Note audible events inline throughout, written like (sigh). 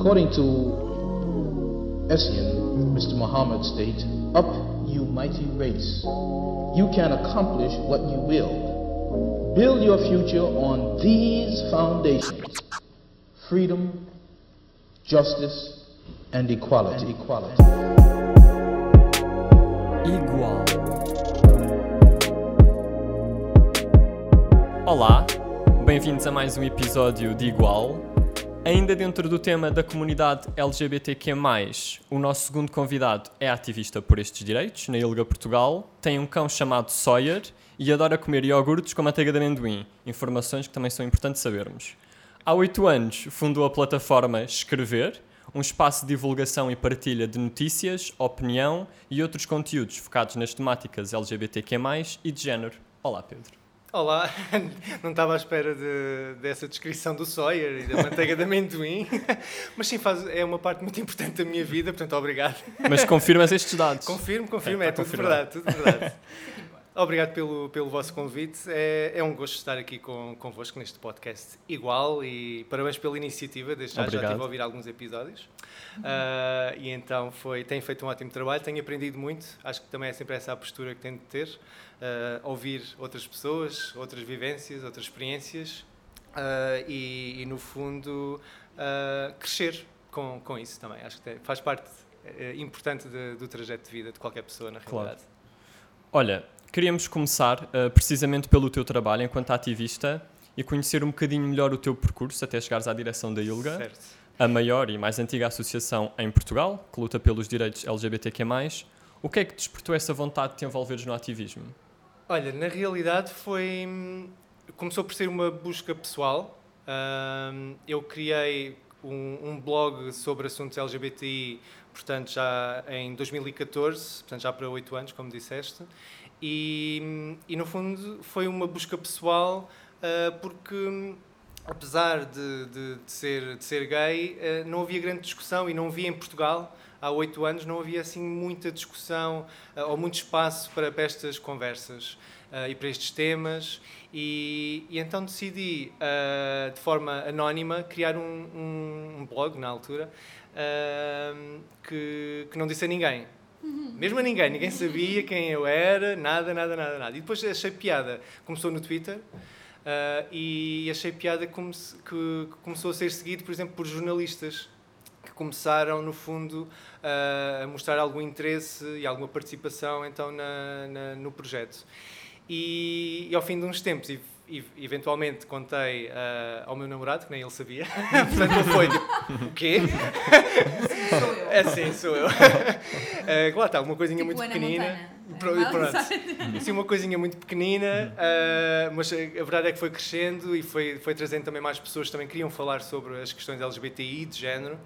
According to Essien, Mr. Muhammad states, Up, you mighty race. You can accomplish what you will. Build your future on these foundations freedom, justice, and equality. And equality. Igual. Olá, bem-vindos a mais um episódio de Igual. Ainda dentro do tema da comunidade LGBTQ+, o nosso segundo convidado é ativista por estes direitos, na Ilga, Portugal, tem um cão chamado Sawyer e adora comer iogurtes com manteiga de amendoim, informações que também são importantes sabermos. Há oito anos fundou a plataforma Escrever, um espaço de divulgação e partilha de notícias, opinião e outros conteúdos focados nas temáticas LGBTQ+, e de género. Olá, Pedro. Olá, (laughs) não estava à espera de, dessa descrição do Sawyer e da manteiga de amendoim, (laughs) mas sim, faz, é uma parte muito importante da minha vida, portanto, obrigado. Mas confirmas estes dados? Confirmo, confirmo, é, é tudo verdade, tudo verdade. (laughs) Obrigado pelo, pelo vosso convite. É, é um gosto estar aqui com, convosco neste podcast igual e parabéns pela iniciativa. Desde já, já estive a ouvir alguns episódios. Uh, e então foi, tem feito um ótimo trabalho, tenho aprendido muito. Acho que também é sempre essa a postura que tenho de ter. Uh, ouvir outras pessoas, outras vivências, outras experiências uh, e, e, no fundo, crescer com, com isso também. Acho que tem, faz parte importante de, do trajeto de vida de qualquer pessoa, na realidade. Claro. Olha, Queríamos começar uh, precisamente pelo teu trabalho enquanto ativista e conhecer um bocadinho melhor o teu percurso até chegares à direção da ILGA, certo. a maior e mais antiga associação em Portugal que luta pelos direitos LGBTQ+. O que é que despertou essa vontade de te envolveres no ativismo? Olha, na realidade foi... Começou por ser uma busca pessoal. Uh, eu criei um, um, blog sobre assuntos LGBTI, portanto, já em 2014, portanto, já para oito anos, como disseste. E, e no fundo foi uma busca pessoal uh, porque apesar de, de, de, ser, de ser gay, uh, não havia grande discussão e não havia em Portugal há oito anos não havia assim muita discussão uh, ou muito espaço para, estas conversas e para estes temas. E, e então decidi de forma anónima criar um, um, um blog na altura que, que não disse a ninguém mesmo a ninguém, ninguém sabia quem eu era, nada, nada, nada, nada. E depois achei piada. Começou no Twitter uh, e achei piada como se, que, que, começou a ser seguido, por exemplo, por jornalistas que começaram, no fundo, uh, a mostrar algum interesse e alguma participação então na, na no projeto. E, e, ao fim de uns tempos, e, e eventualmente contei uh, ao meu namorado, que nem ele sabia, (laughs) portanto ele foi tipo, o quê? Sou eu. É sim, sou eu. Uh, (laughs) claro, está, uma coisinha tipo muito pequenina. Pronto, pronto. Assim, uma coisinha muito pequenina, uh, mas a verdade é que foi crescendo e foi, foi trazendo também mais pessoas que também queriam falar sobre as questões LGBTI, de género.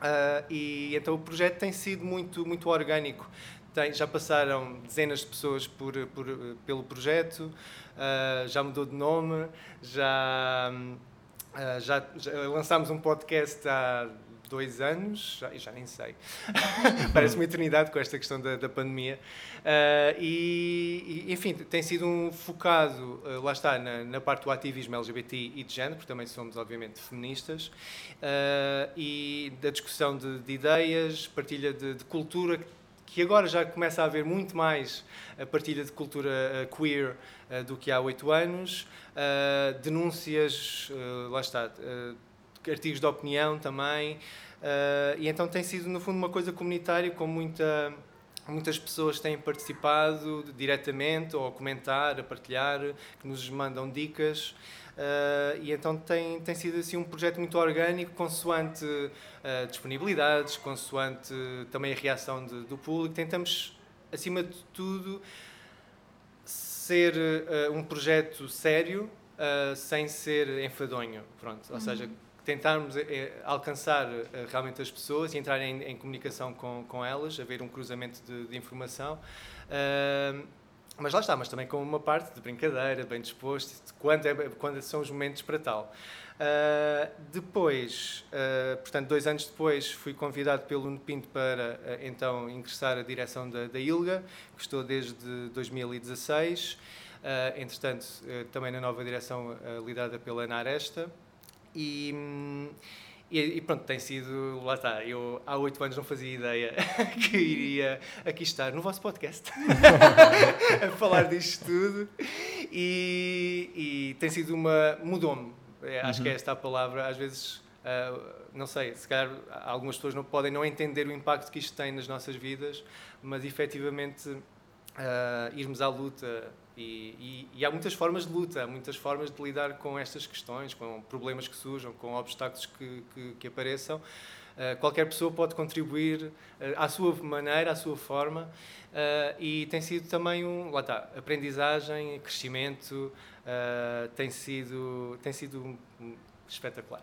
Uh, e então o projeto tem sido muito, muito orgânico. Tem, já passaram dezenas de pessoas por, por pelo projeto, uh, já mudou de nome, já, uh, já, já, lançámos um podcast há dois anos, já, já nem sei, (laughs) parece uma eternidade com esta questão da, da pandemia. Uh, e, e, enfim, tem sido um focado, uh, lá está, na, na, parte do ativismo LGBT e de género, porque também somos, obviamente, feministas, uh, e da discussão de, de ideias, partilha de, de cultura que agora já começa a haver muito mais a partilha de cultura queer do que há oito anos, denúncias, lá está, artigos de opinião também, e então tem sido, no fundo, uma coisa comunitária com muita muitas pessoas têm participado diretamente ou a comentar, a partilhar, que nos mandam dicas. Uh, e então tem, tem sido assim um projeto muito orgânico, consoante uh, disponibilidades, consoante também a reação de, do público. Tentamos, acima de tudo, ser uh, um projeto sério, sem ser enfadonho. Pronto. Ou uhum. seja, tentarmos alcançar realmente as pessoas e entrar em, em comunicação com, com elas, haver um cruzamento de, de informação. Uh, mas lá está, mas também com uma parte de brincadeira, bem disposto, quando, é, quando são os momentos para tal. Uh, depois, uh, portanto, dois anos depois, fui convidado pelo Nuno para uh, então ingressar a direção da, da ILGA, que estou desde 2016. entretanto, também na nova direção liderada pela Ana Aresta. E, e, e, pronto, tem sido, lá está, eu há oito anos não fazia ideia (laughs) que iria aqui estar no vosso podcast (laughs) a falar disto tudo. E, e tem sido uma, mudou-me, é, acho uhum. que é esta a palavra, às vezes, uh, não sei, se calhar algumas pessoas não podem não entender o impacto que isto tem nas nossas vidas, mas efetivamente uh, irmos à luta e, e, e, há muitas formas de luta, há muitas formas de lidar com estas questões, com problemas que surjam, com obstáculos que, que, que apareçam. Uh, qualquer pessoa pode contribuir uh, à sua maneira, à sua forma, uh, e tem sido também um, lá está, aprendizagem, crescimento, tem sido, tem sido espetacular.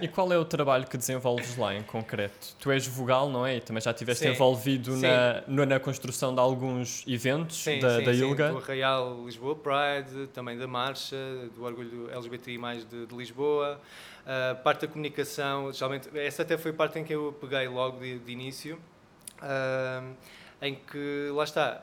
E qual é o trabalho que desenvolves lá em concreto? Tu és vogal, não é? E também já estiveste sim, envolvido na, na construção de alguns eventos sim, da, sim, da ILGA? Do Real Lisboa Pride, também da Marcha, do Orgulho LGBTI+, de, de Lisboa. Uh, parte da comunicação, geralmente, essa até foi a parte em que eu peguei logo de, de início, uh, em que, lá está,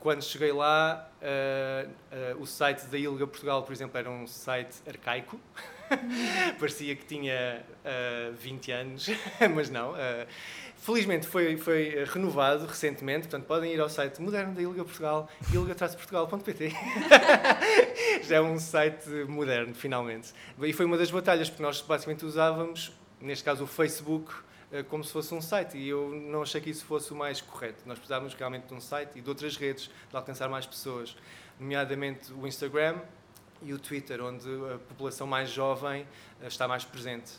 quando cheguei lá, uh, o site da ILGA Portugal, por exemplo, era um site arcaico, (laughs) (laughs) Parecia que tinha uh, eh, 20 anos, (laughs) mas não. Uh, felizmente foi, foi renovado recentemente, portanto podem ir ao site moderno da Ilga Portugal, ilga-portugal.pt. (laughs) Já é um site moderno, finalmente. E foi uma das batalhas, porque nós basicamente usávamos, neste caso, o Facebook eh, como se fosse um site e eu não achei que isso fosse o mais correto. Nós precisávamos realmente de um site e de outras redes de alcançar mais pessoas, nomeadamente o Instagram e o Twitter, onde a população mais jovem eh, está mais presente.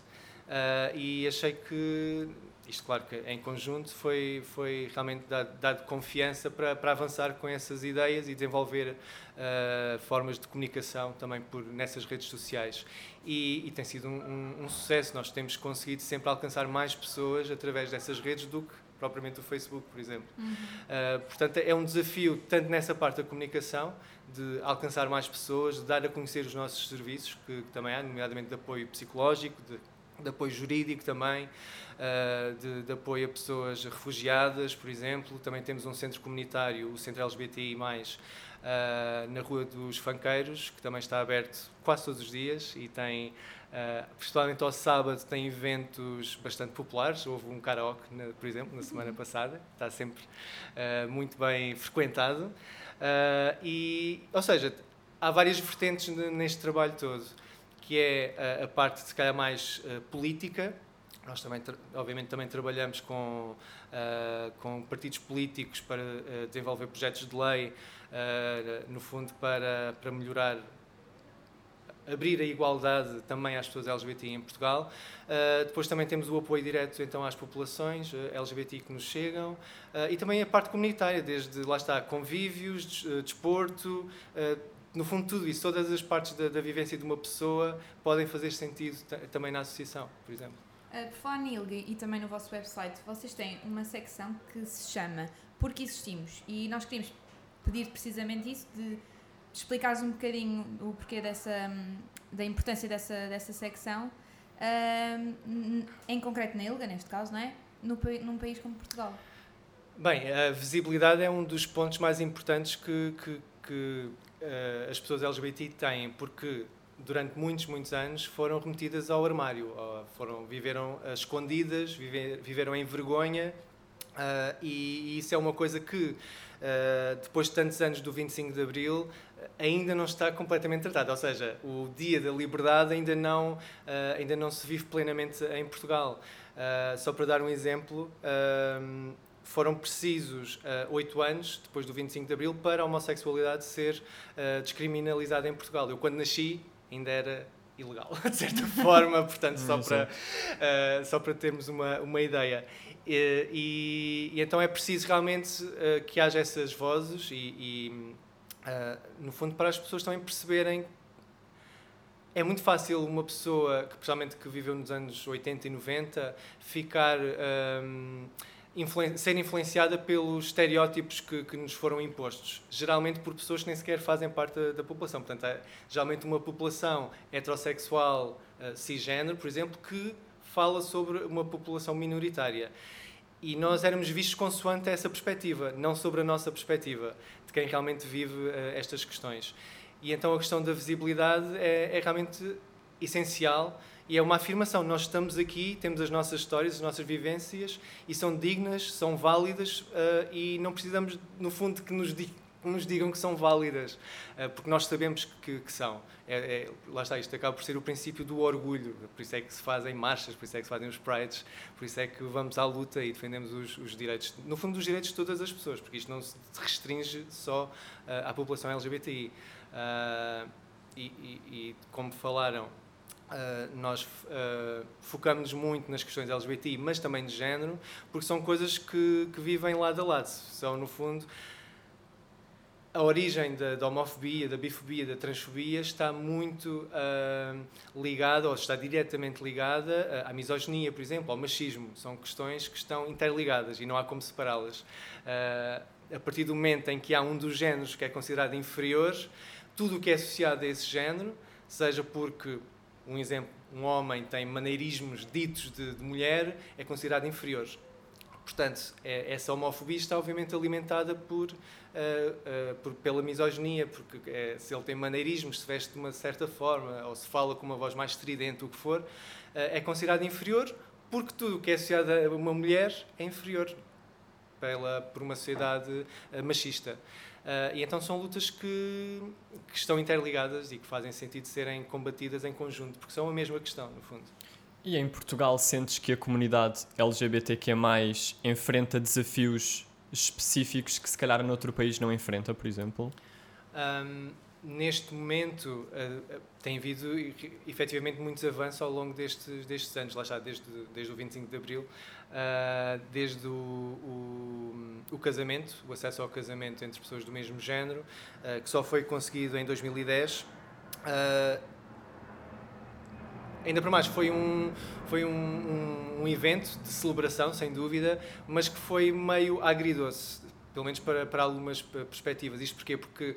Uh, e achei que, isto claro que em conjunto, foi, foi realmente dado, dado confiança para, para avançar com essas ideias e desenvolver uh, formas de comunicação também por, nessas redes sociais. E, e tem sido um, um, um, sucesso, nós temos conseguido sempre alcançar mais pessoas através dessas redes do que propriamente o Facebook, por exemplo. Uhum. Uh, portanto, é um desafio tanto nessa parte da comunicação, de alcançar mais pessoas, de dar a conhecer os nossos serviços, que, que também há, nomeadamente de apoio psicológico, de, de apoio jurídico também, uh, de, de, apoio a pessoas refugiadas, por exemplo. Também temos um centro comunitário, o Centro LGBTI+, uh, na Rua dos Fanqueiros, que também está aberto quase todos os dias e tem, uh, principalmente ao sábado, tem eventos bastante populares. Houve um karaoke, por exemplo, na semana passada, está sempre uh, muito bem frequentado. Uh, e, ou seja, há várias vertentes neste trabalho todo, que é a, a parte, se calhar, mais política. Nós também, obviamente, também trabalhamos com, com partidos políticos para desenvolver projetos de lei, no fundo, para, para melhorar abrir a igualdade também às pessoas LGBT em Portugal. Uh, depois também temos o apoio direto então às populações uh, ah, LGBT que nos chegam uh, e também a parte comunitária, desde lá está convívios, desporto, no fundo tudo isso, todas as partes da, da vivência de uma pessoa podem fazer sentido também na associação, por exemplo. Uh, por falar na e também no vosso website, vocês têm uma secção que se chama Porque Existimos e nós queríamos pedir precisamente isso de explicares um bocadinho o porquê dessa, da importância dessa, dessa secção, um, em concreto na ILGA, neste caso, não é? No, num país como Portugal. Bem, a visibilidade é um dos pontos mais importantes que, que, que uh, as pessoas LGBT têm, porque durante muitos, muitos anos foram remetidas ao armário, foram, viveram escondidas, viveram em vergonha, uh, e, e isso é uma coisa que depois de tantos anos do 25 de Abril, ainda não está completamente tratado, ou seja, o dia da liberdade ainda não, uh, ainda não se vive plenamente em Portugal. Uh, só para dar um exemplo, uh, foram precisos oito anos, depois do 25 de Abril, para a homossexualidade ser descriminalizada em Portugal. Eu, quando nasci, ainda era ilegal, (laughs) de certa forma, portanto, só para, só para termos uma, uma ideia. E, e, e, então é preciso realmente que haja essas vozes e, e uh, no fundo, para as pessoas também perceberem. É muito fácil uma pessoa, que, principalmente que viveu nos anos 80 e 90, ficar. Um, influen ser influenciada pelos estereótipos que, que, nos foram impostos, geralmente por pessoas que nem sequer fazem parte da, da população. Portanto, é geralmente uma população heterossexual uh, cisgênero, por exemplo, que fala sobre uma população minoritária. E nós éramos vistos consoante essa perspectiva, não sobre a nossa perspectiva, de quem realmente vive uh, estas questões. E então a questão da visibilidade é, é realmente essencial e é uma afirmação. Nós estamos aqui, temos as nossas histórias, as nossas vivências e são dignas, são válidas uh, e não precisamos, no fundo, que nos, di que nos digam que são válidas, uh, porque nós sabemos que, que são. É, é, lá está, isto acaba por ser o princípio do orgulho, por isso é que se fazem marchas, por isso é que se fazem os prides, por isso é que vamos à luta e defendemos os, os direitos, no fundo, os direitos de todas as pessoas, porque isto não se restringe só uh, à população LGBTI. E, e, e, como falaram, Uh, nós uh, focamos muito nas questões LGBTI, mas também de género, porque são coisas que, que vivem lado a lado. São, no fundo, a origem da, da homofobia, da bifobia, da transfobia está muito uh, ligada, ou está diretamente ligada à misoginia, por exemplo, ao machismo. São questões que estão interligadas e não há como separá-las. a partir do momento em que há um dos géneros que é considerado inferior, tudo o que é associado a esse género, seja porque um exemplo, um homem tem maneirismos ditos de, de mulher, é considerado inferior. Portanto, é, essa homofobia está obviamente alimentada por, uh, uh, por pela misoginia, porque é, se ele tem maneirismos, se veste de uma certa forma, ou se fala com uma voz mais estridente, o que for, é considerado inferior, porque tudo o que é associado a uma mulher é inferior pela, por uma sociedade machista. Uh, e então são lutas que, que, estão interligadas e que fazem sentido serem combatidas em conjunto, porque são a mesma questão, no fundo. E em Portugal sentes que a comunidade LGBTQ+, enfrenta desafios específicos que se calhar noutro país não enfrenta, por exemplo? Um, neste momento uh, tem havido efetivamente muitos avanços ao longo destes, destes anos, lá está, desde, desde o 25 de Abril, uh, desde o, o, o, casamento, o acesso ao casamento entre pessoas do mesmo género, uh, que só foi conseguido em 2010. ainda por mais, foi um, foi um, um, um evento de celebração, sem dúvida, mas que foi meio agridoce, pelo menos para, para algumas perspectivas. Isto porquê? Porque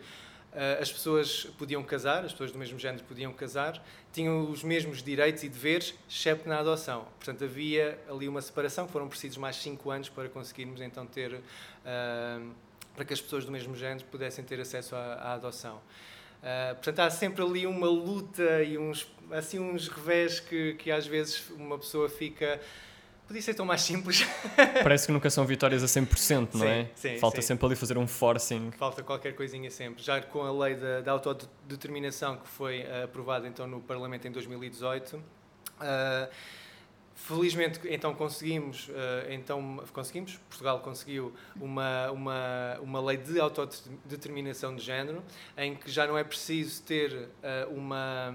as pessoas podiam casar, as pessoas do mesmo género podiam casar, tinham os mesmos direitos e deveres, exceto na adoção. Portanto, havia ali uma separação, foram precisos mais cinco anos para conseguirmos então ter, uh, para que as pessoas do mesmo género pudessem ter acesso à, à adoção. Uh, portanto, há sempre ali uma luta e uns, assim, uns revés que, que às vezes uma pessoa fica Podia ser tão mais simples. (laughs) Parece que nunca são vitórias a 100%, não sim, é? Sim, Falta sim. sempre ali fazer um forcing. Falta qualquer coisinha sempre. Já com a lei da, da autodeterminação que foi uh, aprovada então no Parlamento em 2018, uh, eh, felizmente então conseguimos, uh, então conseguimos, Portugal conseguiu uma, uma, uma lei de autodeterminação de género em que já não é preciso ter uma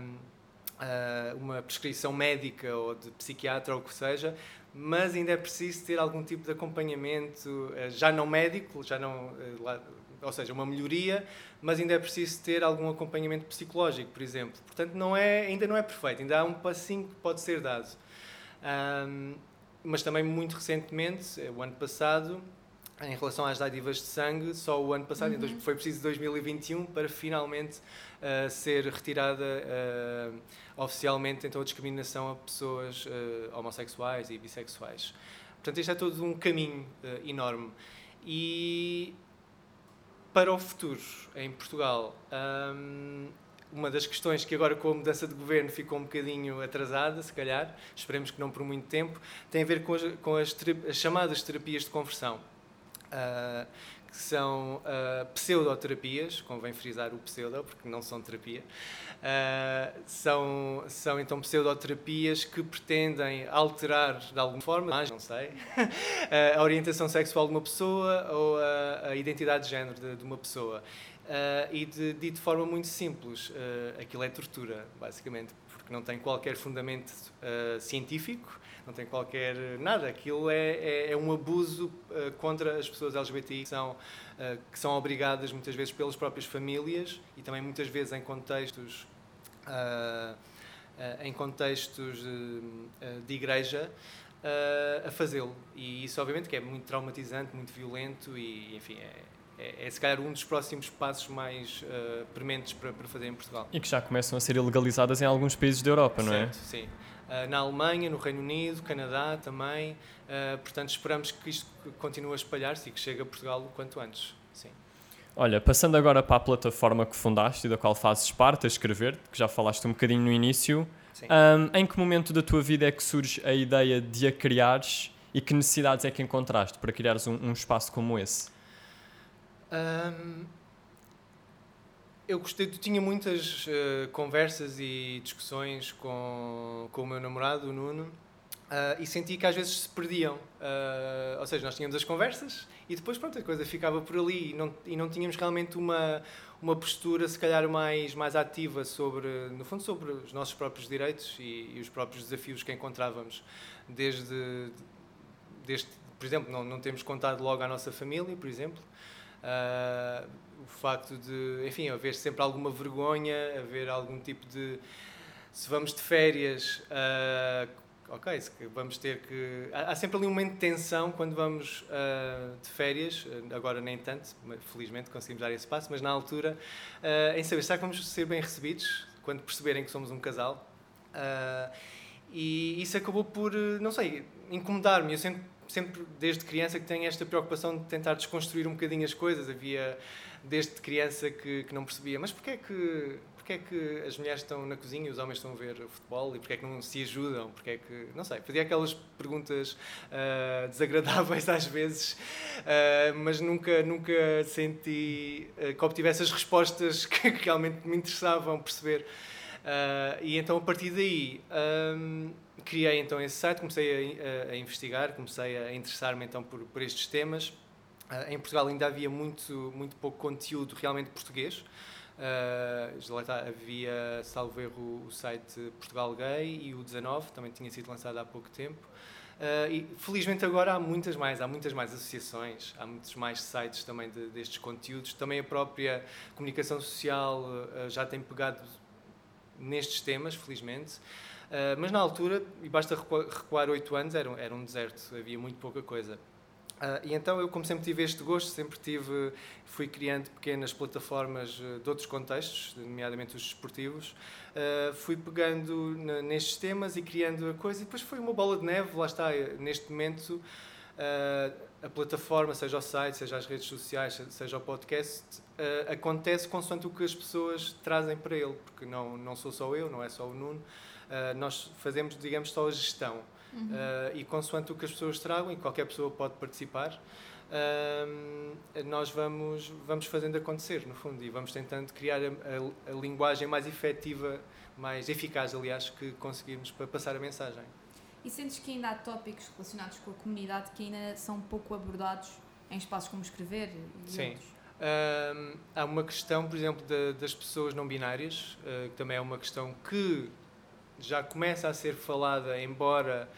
uma prescrição médica ou de psiquiatra ou o que seja, mas ainda é preciso ter algum tipo de acompanhamento, eh, já não médico, já não, eh, ou seja, uma melhoria, mas ainda é preciso ter algum acompanhamento psicológico, por exemplo. Portanto, não é, ainda não é perfeito, ainda há um passinho que pode ser dado. Um, mas também muito recentemente, eh, o ano passado, em relação às dádivas de sangue, só o ano passado, uhum. foi preciso 2021 para finalmente uh, ser retirada uh, oficialmente então a discriminação a pessoas uh, homossexuais e bissexuais. Portanto, este é todo um caminho enorme. E para o futuro, em Portugal, um, uma das questões que agora com a mudança de governo ficou um bocadinho atrasada, se calhar, esperemos que não por muito tempo, tem a ver com as, com as, as chamadas terapias de conversão uh, que são uh, pseudoterapias, convém frisar o pseudo, porque não são terapia. Uh, são, são então pseudoterapias que pretendem alterar de alguma forma, mas não sei, (laughs) a orientação sexual de uma pessoa ou a, a identidade de género de, de uma pessoa. E de, de, de, forma muito simples, aquilo é tortura, basicamente, porque não tem qualquer fundamento científico, não tem qualquer nada. Aquilo é, é, é um abuso uh, contra as pessoas LGBTI que são, uh, que são obrigadas muitas vezes pelas próprias famílias e também muitas vezes em contextos uh, em contextos de igreja a fazê-lo. E isso obviamente que é muito traumatizante, muito violento e enfim é, é, é, se calhar um dos próximos passos mais uh, prementes para, para fazer em Portugal. E que já começam a ser ilegalizadas em alguns países da Europa, não é? Sim. Uh, na Alemanha, no Reino Unido, Canadá também. Uh, portanto, esperamos que isto continue a espalhar-se e que chegue a Portugal o quanto antes. Sim. Olha, passando agora para a plataforma que fundaste e da qual fazes parte, a escrever, que já falaste um bocadinho no início. Ahm, em que momento da tua vida é que surge a ideia de a criares e que necessidades é que encontraste para criares um, um espaço como esse? Ahm, eu gostei, tinha muitas eh, conversas e discussões com, com o meu namorado, o Nuno, ah, e senti que às vezes se perdiam. Ah, ou seja, nós tínhamos as conversas e depois pronto, a coisa ficava por ali e não, e não tínhamos realmente uma, uma postura se calhar mais, mais ativa sobre, no fundo, sobre os nossos próprios direitos e, e os próprios desafios que encontrávamos desde, desde por exemplo, não, não temos contado logo à nossa família, por exemplo. Ah, o facto de, enfim, haver sempre alguma vergonha, haver algum tipo de. Se vamos de férias, ah, ok, vamos ter que. Há, sempre ali um momento de tensão quando vamos ah, de férias, agora nem tanto, felizmente conseguimos dar esse passo, mas na altura, ah, em saber, será que vamos ser bem recebidos quando perceberem que somos um casal? E isso acabou por, não sei, incomodar-me. Eu sempre, sempre, desde criança, que tenho esta preocupação de tentar desconstruir um bocadinho as coisas. Havia, desde criança, que, que não percebia. Mas porquê é que, porquê é que as mulheres estão na cozinha e os homens estão a ver futebol? E porquê é que não se ajudam? Porquê é que... Não sei, fazia aquelas perguntas ah, desagradáveis (laughs) às vezes, ah, mas nunca, nunca senti ah, que obtivesse as respostas que, (laughs) que realmente me interessavam perceber. E então a partir daí criei então esse site, comecei a, a- investigar, comecei a interessar-me então por, por estes temas. Ah, em Portugal ainda havia muito, muito pouco conteúdo realmente português. Está, havia, salvo erro, o site Portugal Gay e o 19, também tinha sido lançado há pouco tempo. Ah, e felizmente agora há muitas mais, há muitas mais associações, há muitos mais sites também de- destes conteúdos. Também a própria comunicação social ah, já tem pegado nestes temas, felizmente. Uh, mas na altura, e basta recua- recuar oito anos, era um, era um deserto, havia muito pouca coisa. Uh, e então eu, como sempre tive este gosto, sempre tive, fui criando pequenas plataformas uh, de outros contextos, nomeadamente os desportivos, uh, fui pegando nestes temas e criando a coisa, e depois foi uma bola de neve, lá está, neste momento uh, a plataforma, seja o site, seja as redes sociais, se- seja o podcast, acontece consoante o que as pessoas trazem para ele, porque não, não sou só eu, não é só o Nuno, uh, nós fazemos, digamos, só a gestão. Uhum. Uh, e consoante o que as pessoas tragam, e qualquer pessoa pode participar, um, nós vamos, vamos fazendo acontecer, no fundo, e vamos tentando criar a, a- a linguagem mais efetiva, mais eficaz, aliás, que conseguirmos para passar a mensagem. E sentes que ainda há tópicos relacionados com a comunidade que ainda são pouco abordados em espaços como escrever e Sim. outros? Há uma questão, por exemplo, da- das pessoas não binárias, uh, que também é uma questão que já começa a ser falada, embora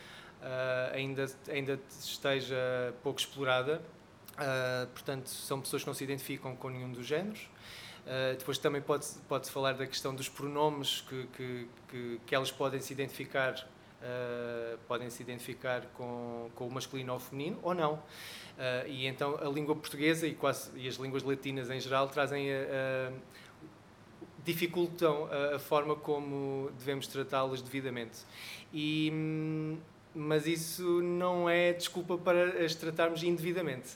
uh, ainda, ainda esteja pouco explorada. Uh, portanto, são pessoas que não se identificam com nenhum dos géneros. Uh, depois também pode-se pode falar da questão dos pronomes que, que, que, que elas podem se identificar, uh, podem se identificar com, com o masculino ou o feminino, ou não. Uh, e então a língua portuguesa e, quase, e as línguas latinas em geral trazem a, dificultam a, forma como devemos tratá-las devidamente. E, hum, mas isso não é desculpa para as tratarmos indevidamente.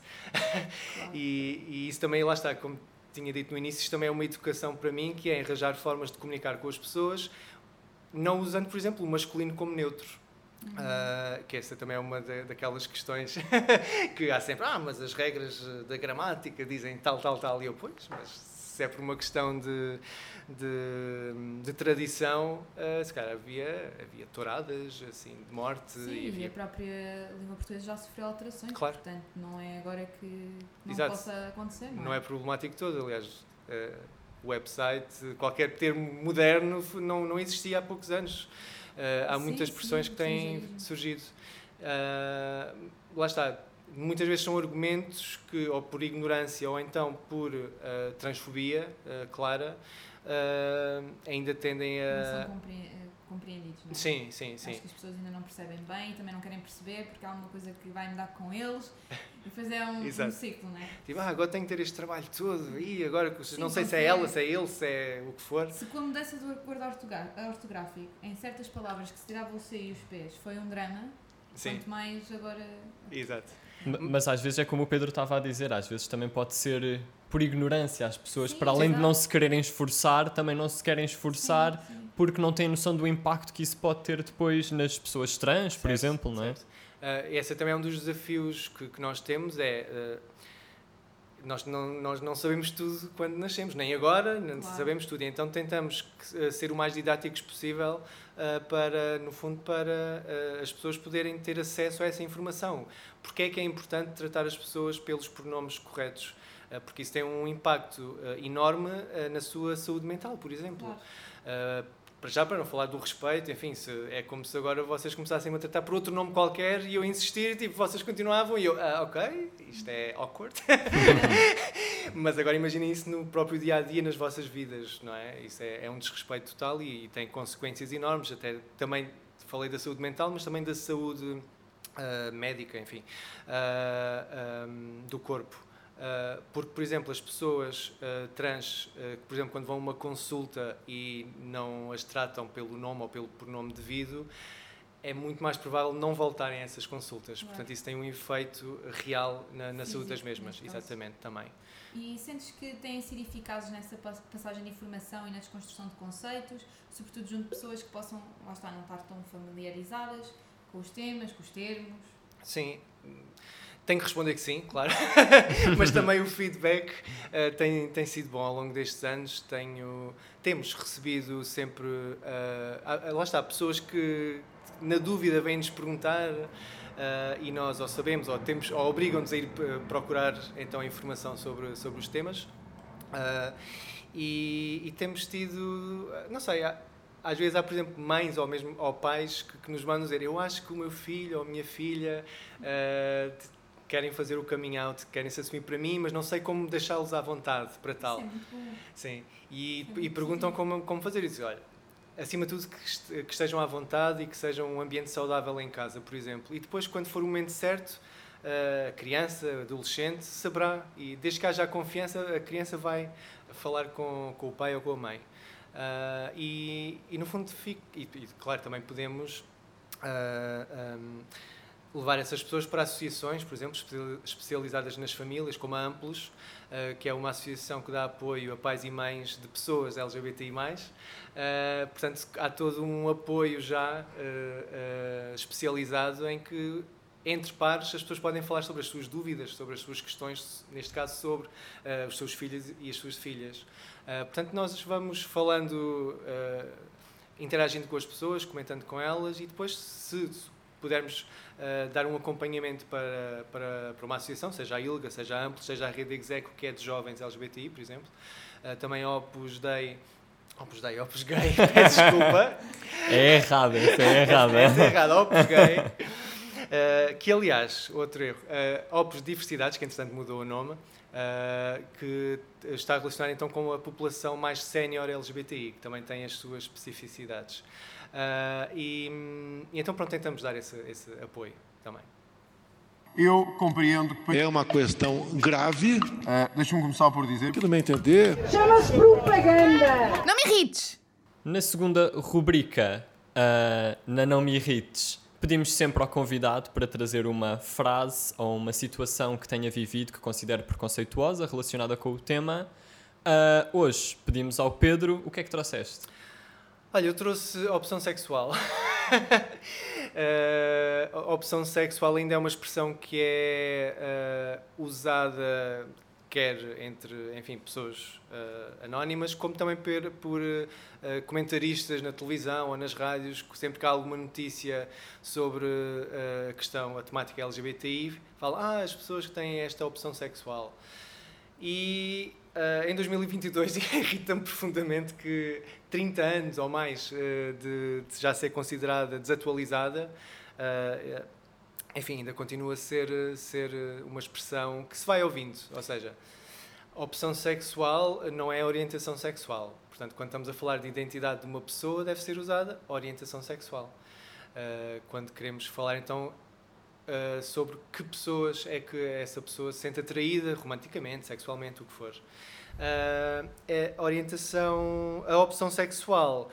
(laughs) e, e isso também, lá está, como tinha dito no início, isto também é uma educação para mim, que é arranjar formas de comunicar com as pessoas, não usando, por exemplo, o masculino como neutro. Uh, que essa também é uma da- daquelas questões (laughs) que há sempre, ah, mas as regras da gramática dizem tal, tal, tal, e eu, pois, mas se é por uma questão de, de, de tradição, uh, se calhar havia, havia touradas, assim, de morte, Sim, e havia a própria língua portuguesa já sofreu alterações, Claro. portanto não é agora que não Exato. possa acontecer. Não, não é problemático todo, aliás, o website, qualquer termo moderno não, não existia há poucos anos. Eh, há Sim, muitas sim, expressões que têm sim, sim. surgido. Ah, lá está, muitas vezes são argumentos que, ou por ignorância, ou então por ah, transfobia ah, clara, ah, ainda tendem Não são a... compre- eh, compreendidos. Não é? Sim, sim, sim. Acho que as pessoas ainda não percebem bem e também não querem perceber porque há uma coisa que vai mudar com eles (laughs) e depois é um, um ciclo, não é? Tipo, ah, agora tenho que ter este trabalho todo, e agora Sim, não sei se é ela, se é ele, se é o que for. Se com a mudança do acordo ortográfico em certas palavras que se tirava o C e os P's foi um drama, Sim, quanto mais agora. exato. Mas às vezes é como o Pedro estava a dizer, às vezes também pode ser eh, por ignorância. As pessoas, Sim, para além de não se quererem esforçar, também não se querem esforçar Sim, sim. porque não têm noção do impacto que isso pode ter depois nas pessoas trans, por Certo, exemplo, não é? certo. Uh, esse também é um dos desafios que, que nós temos, é... uh, nós não, nós não sabemos tudo quando nascemos, nem agora, não Claro. sabemos tudo. Então tentamos que, uh, ser o mais didáticos possível uh, para, no fundo, para uh, as pessoas poderem ter acesso a essa informação. Porque é que é importante tratar as pessoas pelos pronomes corretos? Uh, Porque isso tem um impacto enorme na sua saúde mental, por exemplo. Claro. Uh, para já, para não falar do respeito, enfim, se, é como se agora vocês começassem a tratar por outro nome qualquer e eu insistir, tipo, vocês continuavam e eu, ah, ok, isto é awkward. (laughs) Mas agora imaginem isso no próprio dia a dia, nas vossas vidas, não é? Isso é, é um desrespeito total e, e tem consequências enormes. Até também falei da saúde mental, mas também da saúde ah, médica, enfim, ah, ahm, do corpo. Uh, porque, por exemplo, as pessoas uh, trans, uh, que, por exemplo, quando vão a uma consulta e não as tratam pelo nome ou pelo pronome devido, é muito mais provável não voltarem a essas consultas. Portanto, isso tem um efeito real na, na saúde das mesmas. Exatamente, também. E sentes que têm sido eficazes nessa pas- passagem de informação e na desconstrução de conceitos, sobretudo junto de pessoas que possam, lá está, não estar tão familiarizadas com os temas, com os termos? Sim. Tenho que responder que sim, claro. (laughs) Mas também o feedback eh, tem, tem sido bom ao longo destes anos. Tenho, temos recebido sempre. ah, lá está, pessoas que, na dúvida, vêm-nos perguntar eh, e nós ou sabemos ou, temos, ou obrigam-nos a ir procurar então informação sobre, sobre os temas. E, e temos tido. Não sei, há- às vezes há, por exemplo, mães ou mesmo ou pais que, que nos mandam dizer: Eu acho que o meu filho ou a minha filha t- querem fazer o coming out, querem se assumir para mim, mas não sei como deixá-los à vontade para tal. Isso é. Sim. E, É e perguntam como, como fazer isso. Olha, acima de tudo, que, est- que estejam à vontade e que sejam um ambiente saudável em casa, por exemplo. E depois, quando for o momento certo, a criança, adolescente, saberá. E desde que haja a confiança, a criança vai falar com, com o pai ou com a mãe. Ah, e, e, no fundo, fica, e, e, claro, também podemos ah, ahm, levar essas pessoas para associações, por exemplo, espe- especializadas nas famílias, como a Amplos, ah, que é uma associação que dá apoio a pais e mães de pessoas LGBTI+. Ah, portanto, há todo um apoio já ah, especializado em que entre pares as pessoas podem falar sobre as suas dúvidas, sobre as suas questões, neste caso sobre os seus filhos e as suas filhas. Portanto, nós vamos falando, interagindo com as pessoas, comentando com elas e depois, se pudermos ah, dar um acompanhamento para, para, para uma associação, seja a ILGA, seja a Amplo, seja a Rede Execo, que é de jovens LGBTI, por exemplo, ah, também a Opus Dei, Opus Dei, Opus Gay, (laughs) peço desculpa, É errado, isso é errado. Essa é errado, Opus Gay. Uh, que, aliás, outro erro, uh, Opus Diversidades, que entretanto mudou o nome, uh, que está relacionado então com a população mais sénior LGBTI, que também tem as suas especificidades. Uh, e, e então, pronto, tentamos dar esse, esse apoio também. Eu compreendo que. É uma questão grave, Ah, Deixa-me começar por dizer. que no meu entender, Chama-se propaganda. Não me irrites! Na segunda rubrica, ah, na Não Me Irrites, pedimos sempre ao convidado para trazer uma frase ou uma situação que tenha vivido que considere preconceituosa relacionada com o tema. Ah, hoje pedimos ao Pedro o que é que trouxeste? Olha, eu trouxe opção sexual. (laughs) A opção sexual ainda é uma expressão que é eh, usada quer entre, enfim, pessoas eh, anónimas, como também por comentaristas na televisão ou nas rádios, sempre que há alguma notícia sobre a questão, a temática LGBTI, falam, ah, as pessoas que têm esta opção sexual. E ah, em 2022 (laughs) irrita-me profundamente que 30 anos ou mais ah, de, de já ser considerada desatualizada, ah, enfim, ainda continua a ser, ser uma expressão que se vai ouvindo. Ou seja, opção sexual não é orientação sexual. Portanto, quando estamos a falar de identidade de uma pessoa, deve ser usada orientação sexual. Quando queremos falar então uh, sobre que pessoas é que essa pessoa se sente atraída romanticamente, sexualmente, o que for. Uh, a orientação, a opção sexual,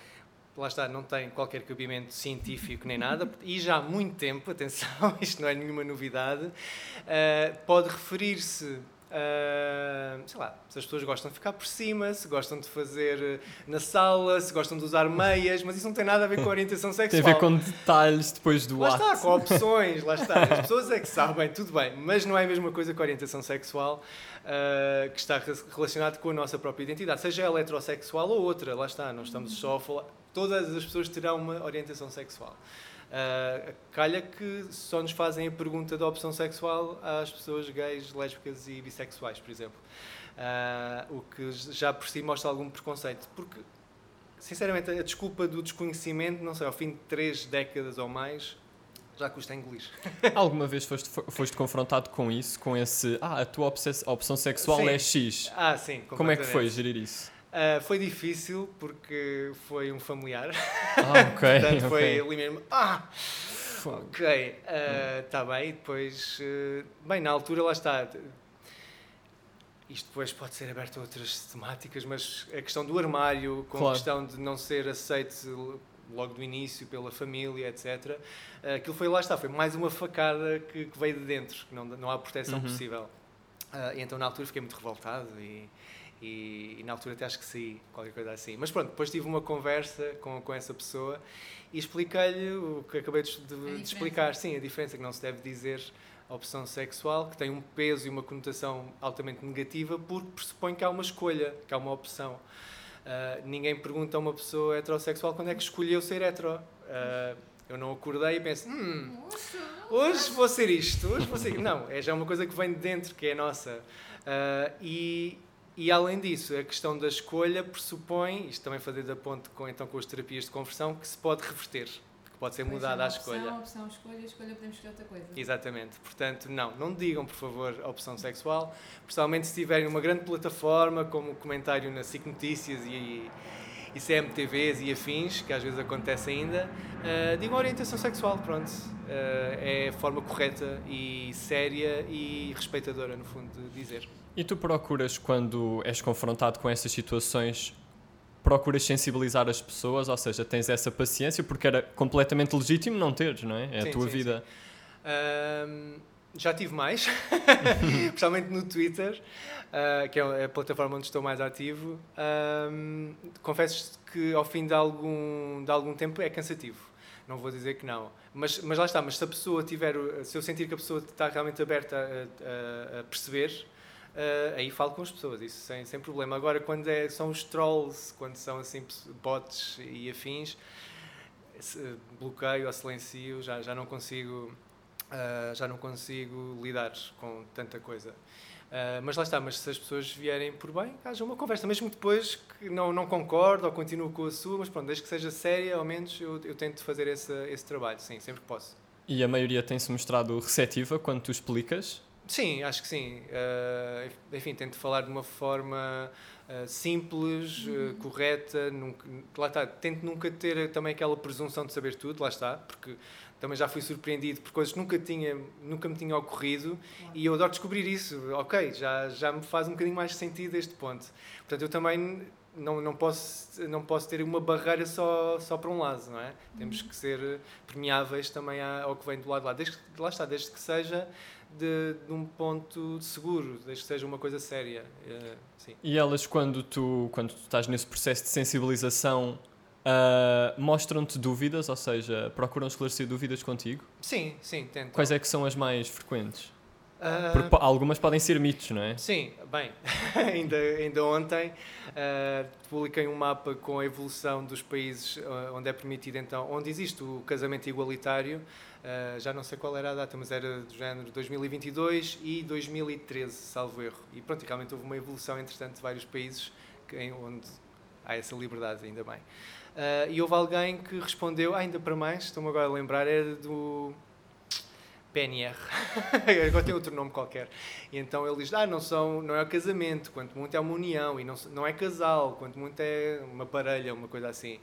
lá está, não tem qualquer cabimento científico nem nada, (laughs) e já há muito tempo, (laughs) atenção, isto não é nenhuma novidade, uh, pode referir-se ah, sei lá, se as pessoas gostam de ficar por cima, se gostam de fazer eh, na sala, se gostam de usar meias, mas isso não tem nada a ver com a orientação (laughs) Tem sexual. a ver com detalhes depois do Lá ato. está, com opções, lá está. As (laughs) pessoas é que sabem, tudo bem, mas não é a mesma coisa que a orientação sexual ah, que está re- relacionado com a nossa própria identidade, seja ela heterossexual ou outra, lá está, não estamos só a falar. Todas as pessoas terão uma orientação sexual. Ah, calha que só nos fazem a pergunta da opção sexual às pessoas gays, lésbicas e bissexuais, por exemplo. Ah, o que já por si mostra algum preconceito. Porque, sinceramente, a desculpa do desconhecimento, não sei, ao fim de três décadas ou mais, já custa engolir. (laughs) Alguma vez foste, foste confrontado com isso? Com esse. Ah, a tua obsess- opção sexual Sim. é X. Ah, sim. Como é que foi gerir isso? Ah, foi difícil porque foi um familiar. Ah, (laughs) ok. Portanto, foi ok. ali mesmo. Ah! Ok, está bem. E depois, eh, bem, na altura lá está. Isto depois pode ser aberto a outras temáticas, mas a questão do armário, com Claro. a questão de não ser aceito logo do início pela família, etc. Aquilo foi lá está, foi mais uma facada que, que veio de dentro, que não, não há proteção Uhum. possível. Ah, então na altura fiquei muito revoltado e, e, e na altura até acho que saí, qualquer coisa assim. Mas pronto, depois tive uma conversa com, com essa pessoa e expliquei-lhe o que acabei de, de- de explicar. Sim, a diferença que não se deve dizer a opção sexual, que tem um peso e uma conotação altamente negativa, porque pressupõe que há uma escolha, que há uma opção. Ah, ninguém pergunta a uma pessoa heterossexual quando é que escolheu ser hetero. Ah, eu não acordei e penso, hum, hoje vou ser isto, hoje vou ser. Não, é já uma coisa que vem de dentro, que é nossa. Ah, e, e além disso, a questão da escolha pressupõe, isto também fazer da ponte com, então, com as terapias de conversão, que se pode reverter, que pode ser Pois, mudada é uma opção, escolha. Opção, escolha, escolha, podemos escolher outra coisa. Exatamente. Portanto, não, não digam, por favor, a opção sexual. Principalmente se tiverem uma grande plataforma, como o comentário na SIC Notícias e, e CMTVs e afins, que às vezes acontece ainda, ah, digam orientação sexual, pronto. Ah, é a forma correta e séria e respeitadora, no fundo, de dizer. E tu procuras, quando és confrontado com essas situações, procuras sensibilizar as pessoas, ou seja, tens essa paciência, porque era completamente legítimo não teres, não é? É Sim, a tua sim, vida. Ahm, já tive mais, (laughs) principalmente no Twitter, ah, que é a plataforma onde estou mais ativo. Ahm, confesso que ao fim de algum, de algum tempo é cansativo. Não vou dizer que não. Mas, mas lá está, mas se a pessoa tiver, se eu sentir que a pessoa está realmente aberta a, a- a perceber, ah, aí falo com as pessoas, isso sem, sem problema. Agora, quando é, são os trolls, quando são assim bots e afins, bloqueio ou silencio, já, já não consigo ah, já não consigo lidar com tanta coisa. Ah, mas lá está, mas se as pessoas vierem por bem, haja uma conversa, mesmo depois que não, não concordo ou continuo com a sua, mas pronto, desde que seja séria, ao menos eu, eu tento fazer esse, esse trabalho, sim, sempre que posso. E a maioria tem-se mostrado receptiva quando tu explicas. Sim, acho que sim. Ah, enfim, tento falar de uma forma ah, simples, ah, correta. Nunca, lá está, tento nunca ter também aquela presunção de saber tudo, lá está, porque também já fui surpreendido por coisas que nunca, tinha, nunca me tinham ocorrido e eu adoro descobrir isso. Ok, já, já me faz um bocadinho mais sentido este ponto. Portanto, eu também não, não, posso, não posso ter uma barreira só, só para um lado, não é? Temos que ser permeáveis também ao que vem do lado de lá. Desde, lá está, desde que seja de, de um ponto seguro, desde que seja uma coisa séria. sim. E elas, quando tu, quando tu estás nesse processo de sensibilização, ah, mostram-te dúvidas, ou seja, procuram esclarecer dúvidas contigo? sim, sim, tento. Quais é que são as mais frequentes? Ah, Porque po- algumas podem ser mitos, não é? Sim, bem, (laughs) ainda, ainda ontem ah, publiquei um mapa com a evolução dos países onde é permitido então, onde existe o casamento igualitário, ah, já não sei qual era a data, mas era do género 2022 e 2013, salvo erro. E pronto, realmente houve uma evolução, entretanto, de vários países que, em, onde há essa liberdade, ainda bem. Ah, e houve alguém que respondeu, ah, ainda para mais, estou-me agora a lembrar, era do PNR. (laughs) Agora tem outro nome qualquer. E então ele diz: Ah, não, são, não é o casamento, quanto muito é uma união, e não, não é casal, quanto muito é uma parelha, uma coisa assim.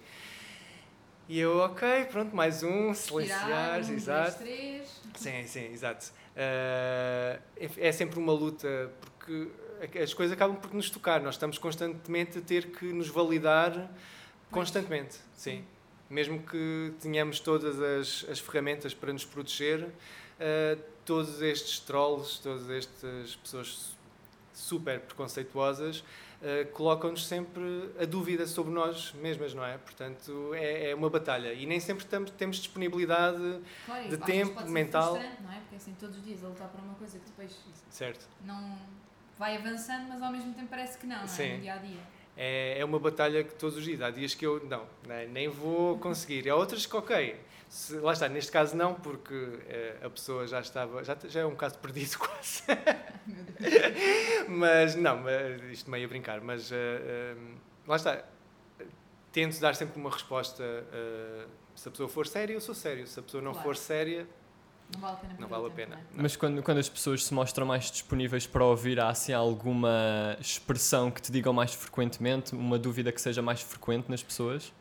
E eu, ok, pronto, mais um, silenciar, um, exato. dois, três. Sim, sim, exato. Ah, é sempre uma luta, porque as coisas acabam por nos tocar. Nós estamos constantemente a ter que nos validar constantemente, sim. Mesmo que tenhamos todas as, as ferramentas para nos proteger, ah, todos estes trolls, todas estas pessoas super preconceituosas, uh, colocam-nos sempre a dúvida sobre nós mesmas, não é? Portanto, é, é uma batalha. E nem sempre tamos, temos disponibilidade Claro, de tempo, pode ser mental. frustrante, não é? Porque assim, todos os dias a lutar por uma coisa que depois Certo. não vai avançando, mas ao mesmo tempo parece que não, não é? Sim. No dia a dia. É, é uma batalha que todos os dias. Há dias que eu, não, nem- nem vou conseguir. Há outras que, ok. Se- lá está, neste caso não, porque eh, a pessoa já estava, já, já é um caso perdido (laughs) quase. mas, não, mas, isto meio a brincar, mas eh, lá está. Tento dar sempre uma resposta. se a pessoa for séria, eu sou sério. Se a pessoa não Claro. for séria, Não vale a pena. não vale a pena. não é? Mas quando, quando as pessoas se mostram mais disponíveis para ouvir, há assim alguma expressão que te digam mais frequentemente, uma dúvida que seja mais frequente nas pessoas?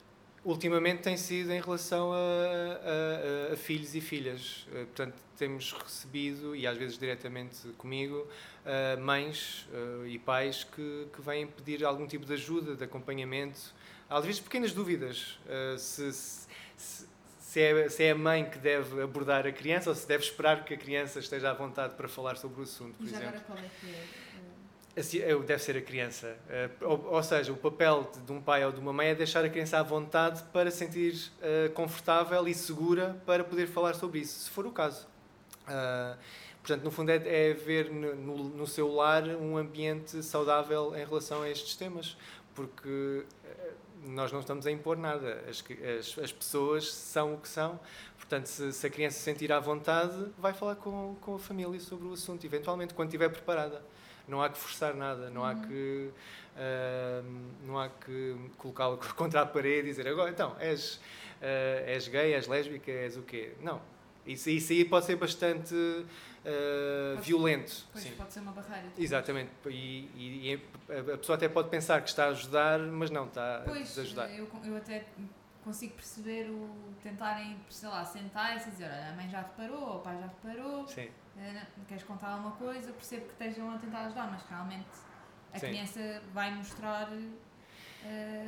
Ultimamente tem sido em relação a, a- a- a filhos e filhas. Eh, Portanto, temos recebido, e às vezes diretamente comigo, eh, mães eh, e pais que, que vêm pedir algum tipo de ajuda, de acompanhamento. Às vezes pequenas dúvidas. se, se, se- se é, se é a mãe que deve abordar a criança ou se deve esperar que a criança esteja à vontade para falar sobre o assunto, por já exemplo. agora qual é que é? Assim, deve ser a criança. Eh, ou, seja, o papel de, um pai ou de uma mãe é deixar a criança à vontade para se sentir eh, confortável e segura para poder falar sobre isso, se for o caso. Ah, portanto, no fundo, é, é ver no, seu lar um ambiente saudável em relação a estes temas, porque eh, nós não estamos a impor nada. As, as, as pessoas são o que são. Portanto, se, se a criança se sentir à vontade, vai falar com, com a família sobre o assunto, eventualmente, quando estiver preparada. Não há que forçar nada, não há que ah, não há que colocá-lo (laughs) contra a parede e dizer agora então és ah, és gay, és lésbica, és o quê? Não, isso, isso aí pode ser bastante ah, Pode- violento. Pois sim. pode ser uma barreira. Exatamente. E, e- e a a pessoa até pode pensar que está a ajudar, mas não, está a Pois, desajudar. eu, eu até consigo perceber o tentarem, sei lá, sentar-se e dizer, olha, a mãe já reparou, ou o pai já reparou, Sim, eh, queres contar alguma coisa, percebo que estejam a tentar ajudar, mas realmente a Sim. criança vai mostrar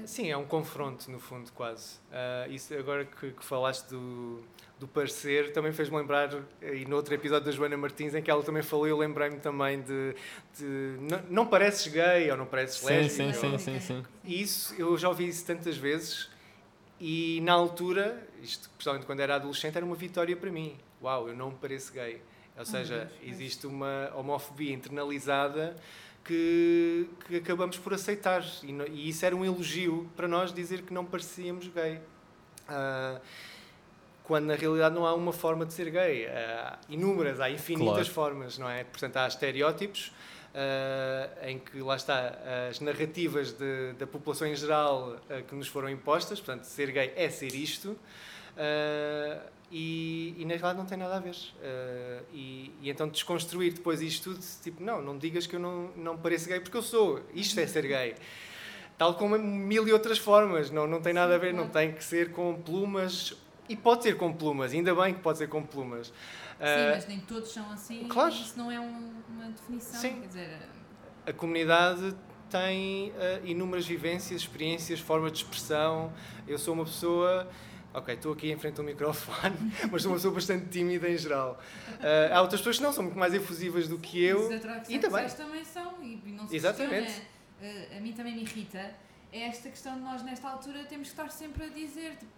Sim, é um confronto, no fundo, quase. Ah, isso agora que, que falaste do, do parecer, também fez-me lembrar, e no outro episódio da Joana Martins, em que ela também falou, eu lembrei-me também de, de não, não pareces gay ou não pareces Sim, lésbica. sim, ou- sim, sim, sim. E isso, eu já ouvi isso tantas vezes e na altura, isto principalmente quando era adolescente, era uma vitória para mim. Uau, eu não me pareço gay. Ou seja, existe uma homofobia internalizada que, que acabamos por aceitar. E, no- e isso era um elogio para nós dizer que não parecíamos gay. Ah, quando na realidade não há uma forma de ser gay. Há inúmeras, há infinitas Claro. formas, não é? Portanto, há estereótipos ah, em que, lá está, as narrativas de- da população em geral ah, que nos foram impostas, portanto, ser gay é ser isto, ah, e, e na realidade não tem nada a ver. Ah, e, e então desconstruir depois isto tudo, tipo, não, não digas que eu não, não pareço gay, porque eu sou, isto é ser gay. Tal como mil e outras formas, não, não tem nada a ver, não tem que ser com plumas, e pode ser com plumas, ainda bem que pode ser com plumas. Sim, Ah, mas nem todos são assim. claro. Isso não é um- uma definição. Sim. Quer dizer, a comunidade tem ah, inúmeras vivências, experiências, formas de expressão. Eu sou uma pessoa. Ok, estou aqui em frente ao microfone, (laughs) mas sou uma pessoa bastante tímida em geral. Ah, há outras pessoas que não, são muito mais efusivas do que eu. os ainda bem. também são. E e não se Exatamente. questiona. Eh, a mim também me irrita. É esta questão de nós, nesta altura, temos que estar sempre a dizer. Tipo,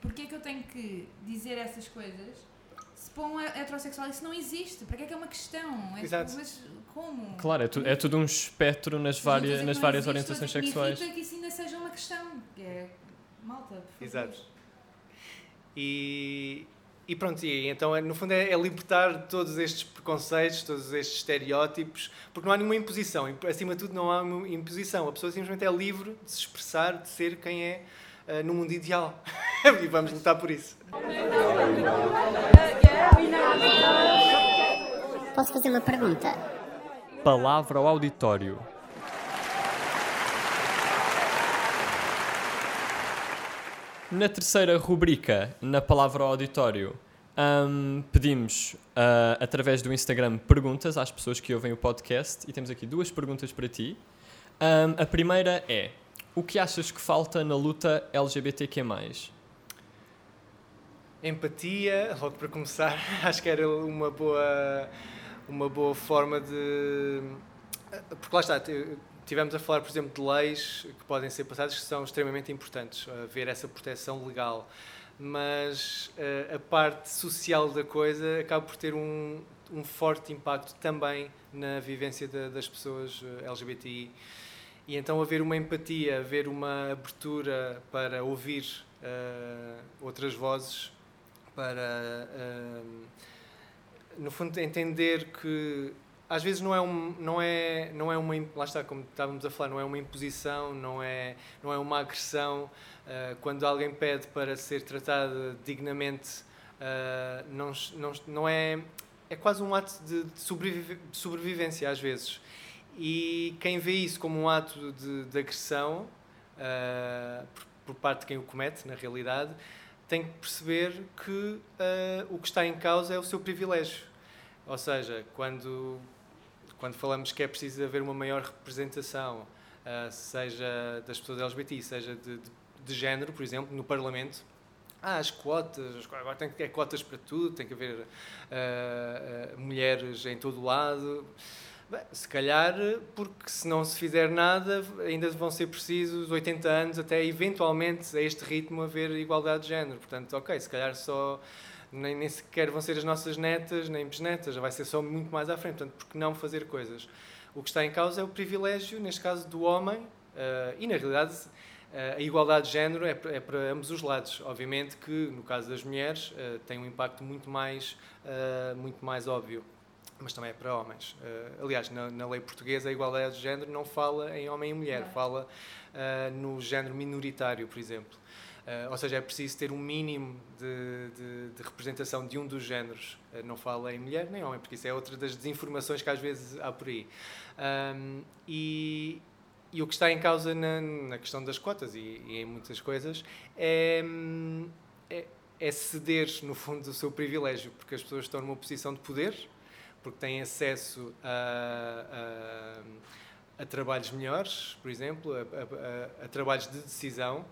Porquê é que eu tenho que dizer essas coisas? Se para um heterossexual isso não existe. Para que é que é uma questão? É, Exato. Mas como? Claro, é, tu- é tudo um espectro nas várias, nas várias existe, orientações sexuais. Me irrita que isso ainda seja uma questão. Que é, malta, por favor. Exato. E, e pronto, e então é, no fundo é, é libertar todos estes preconceitos, todos estes estereótipos, porque não há nenhuma imposição. Imp- Acima de tudo, não há uma imposição. A pessoa simplesmente é livre de se expressar, de ser quem é ah, no mundo ideal. (laughs) e vamos lutar por isso. Posso fazer uma pergunta? Palavra ao auditório. Na terceira rubrica, na palavra auditório, hum, pedimos ah, através do Instagram perguntas às pessoas que ouvem o podcast e temos aqui duas perguntas para ti. Hum, a primeira é: o que achas que falta na luta LGBTQ? Empatia, logo para começar, (laughs) acho que era uma boa, uma boa forma de, Porque lá está, tivemos a falar, por exemplo, de leis que podem ser passadas que são extremamente importantes, haver essa proteção legal. Mas eh, a parte social da coisa acaba por ter um, um forte impacto também na vivência da- das pessoas eh, LGBTI. E então haver uma empatia, haver uma abertura para ouvir eh, outras vozes, para, eh, no fundo, entender que às vezes não é um, não é não é uma lá está como estávamos a falar não é uma imposição não é não é uma agressão Ah, quando alguém pede para ser tratada dignamente ah, não não não é é quase um ato de, de de sobrevivência às vezes. E quem vê isso como um ato de, de agressão ah, por, por parte de quem o comete na realidade tem que perceber que o que está em causa é o seu privilégio. Ou seja, quando, quando falamos que é preciso haver uma maior representação, ah, seja das pessoas LGBT, seja de, de, de género, por exemplo, no Parlamento, ah, as cotas, as co- agora tem que ter cotas para tudo, tem que haver ah, ah, mulheres em todo lado. Bem, se calhar, porque se não se fizer nada, ainda vão ser precisos 80 anos até eventualmente a este ritmo haver igualdade de género. Portanto, ok, se calhar só nem, nem sequer vão ser as nossas netas nem bisnetas, já vai ser só muito mais à frente. Portanto, por que não fazer coisas? O que está em causa é o privilégio, neste caso, do homem, eh, e na realidade eh, a igualdade de género é, para- é para ambos os lados. Obviamente que, no caso das mulheres, eh, tem um impacto muito mais, muito mais óbvio, mas também é para homens. Aliás, na, na lei portuguesa, a igualdade de género não fala em homem e mulher, Claro. fala eh, no género minoritário, por exemplo. Eh, ou seja, é preciso ter um mínimo de, de- de representação de um dos géneros. Eh, não fala em mulher nem homem, porque isso é outra das desinformações que às vezes há por aí. Ahm, e, e o que está em causa na, na questão das cotas e, e em muitas coisas é, é, é ceder, no fundo, o seu privilégio, porque as pessoas estão numa posição de poder, porque têm acesso a, a, a trabalhos melhores, por exemplo, a- a trabalhos de decisão.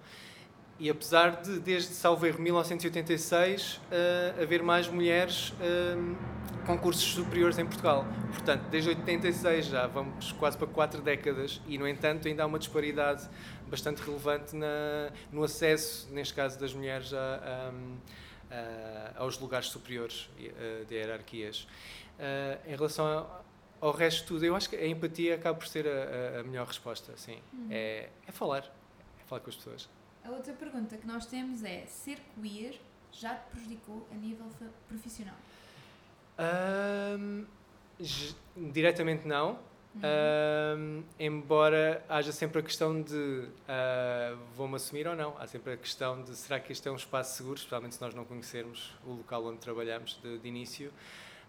E apesar de, desde salvo erro, 1986, eh, haver mais mulheres eh, com cursos superiores em Portugal. Portanto, desde 86 já vamos quase para quatro décadas e, no entanto, ainda há uma disparidade bastante relevante na, no acesso, neste caso das mulheres, a- a- a- aos lugares superiores eh, de hierarquias. Eh, em relação a- ao resto de tudo, eu acho que a empatia acaba por ser a, a- melhor resposta. Sim. É, é falar. É falar com as pessoas. A outra pergunta que nós temos é: ser queer já te prejudicou a nível profissional? J- diretamente não. Ahm, embora haja sempre a questão de ah, vou-me assumir ou não. Há sempre a questão de será que este é um espaço seguro, especialmente se nós não conhecermos o local onde trabalhamos de, de início,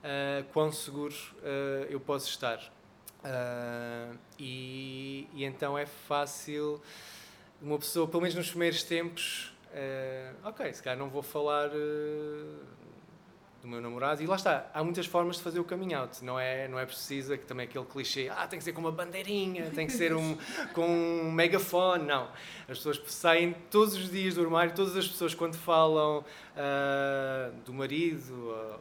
ah, quão seguro ah, eu posso estar. E, e então é fácil uma pessoa, pelo menos nos primeiros tempos, ah, ok, se calhar não vou falar ah, do meu namorado. E lá está, há muitas formas de fazer o coming out. Não é, não é preciso que também aquele clichê, ah, tem que ser com uma bandeirinha, tem que ser um, (laughs) com um megafone. Não. As pessoas saem todos os dias do armário, todas as pessoas quando falam ah, do marido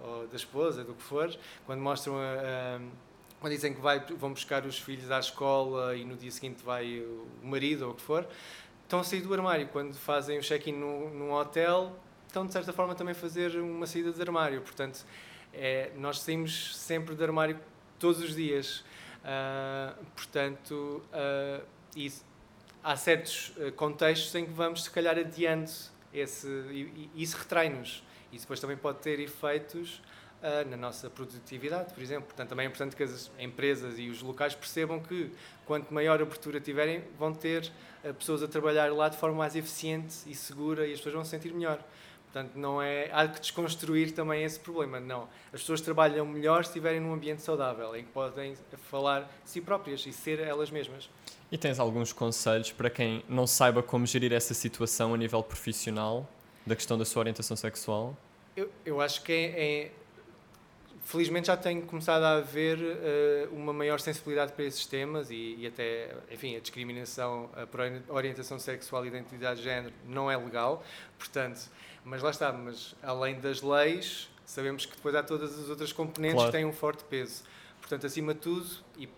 ou, ou da esposa, do que for, quando mostram a- quando dizem que vai, vão buscar os filhos à escola e no dia seguinte vai o marido ou o que for, estão a sair do armário. Quando fazem o check-in num, num hotel, estão de certa forma também a fazer uma saída de armário. Portanto, é, nós saímos sempre de armário todos os dias. Ah, portanto, ah, isso- há certos ah, contextos em que vamos, se calhar, adiando esse, e, e isso retrai-nos. Isso depois também pode ter efeitos na nossa produtividade, por exemplo. Portanto, também é importante que as empresas e os locais percebam que, quanto maior abertura tiverem, vão ter ah, pessoas a trabalhar lá de forma mais eficiente e segura e as pessoas vão se sentir melhor. Portanto, não é, há que desconstruir também esse problema. Não. As pessoas trabalham melhor se estiverem num ambiente saudável, em que podem falar de si próprias e ser elas mesmas. E tens alguns conselhos para quem não saiba como gerir essa situação a nível profissional, da questão da sua orientação sexual? Eu, eu acho que é, é- Felizmente já tem começado a haver eh, uma maior sensibilidade para esses temas e, e até, enfim, a discriminação eh, por ori- orientação sexual e identidade de género não é legal, portanto, mas lá está, mas além das leis, sabemos que depois há todas as outras componentes Claro. que têm um forte peso. Portanto, acima de tudo, e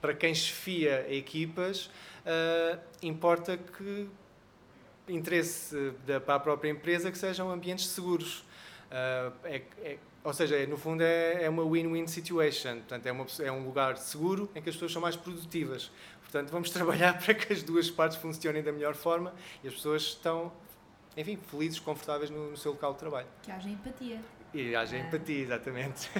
para quem chefia equipas, uh, importa que interesse da, para a própria empresa que sejam ambientes seguros. Uh, é, é, ou seja, no fundo é, é uma win-win situation. Portanto, é, uma, é um lugar seguro em que as pessoas são mais produtivas. Portanto, vamos (laughs) trabalhar para que as duas partes funcionem da melhor forma e as pessoas estão, enfim, felizes, confortáveis no, no seu local de trabalho. Que haja empatia. E haja empatia, exatamente.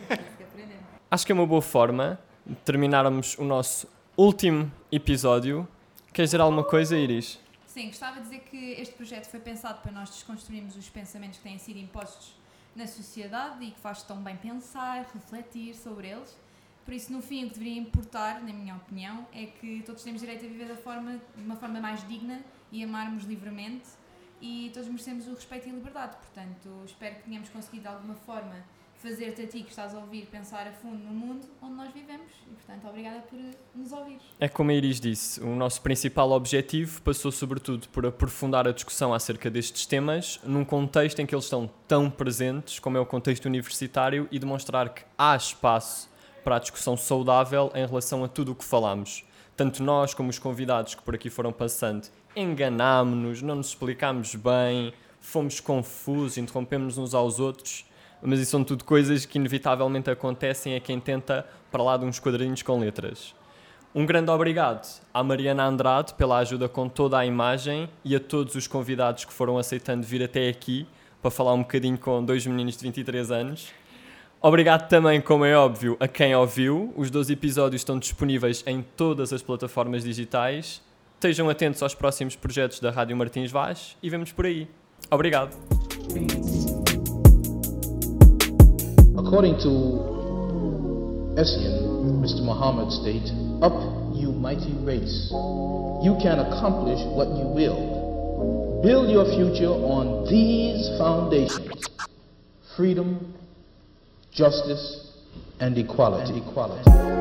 (laughs) Acho que é uma boa forma de terminarmos o nosso último episódio. Queres dizer alguma coisa, Iris? Sim, gostava de dizer que este projeto foi pensado para nós desconstruirmos os pensamentos que têm sido impostos na sociedade e que faz tão bem pensar, refletir sobre eles. Por isso, no fim, o que deveria importar, na minha opinião, é que todos temos direito a viver forma, de uma forma mais digna e amarmos livremente e todos merecemos o respeito e a liberdade. Portanto, espero que tenhamos conseguido de alguma forma fazer-te a ti que estás a ouvir pensar a fundo no mundo onde nós vivemos e, portanto, obrigada por nos ouvir. É como a Iris disse, o nosso principal objetivo passou sobretudo por aprofundar a discussão acerca destes temas num contexto em que eles estão tão presentes como é o contexto universitário e demonstrar que há espaço para a discussão saudável em relação a tudo o que falamos. Tanto nós como os convidados que por aqui foram passando enganámos-nos, não nos explicámos bem, fomos confusos, interrompemos uns aos outros mas isso são tudo coisas que inevitavelmente acontecem a quem tenta para lá de uns quadrinhos com letras. Um grande obrigado à Mariana Andrade pela ajuda com toda a imagem e a todos os convidados que foram aceitando vir até aqui para falar um bocadinho com dois meninos de 23 anos. Obrigado também, como é óbvio, a quem ouviu. Os 12 episódios estão disponíveis em todas as plataformas digitais. Estejam atentos aos próximos projetos da Rádio Martins Vaz e vemos por aí. Obrigado. According to Essien, Mr. Muhammad states, Up, you mighty race. You can accomplish what you will. Build your future on these foundations freedom, justice, and equality. And equality.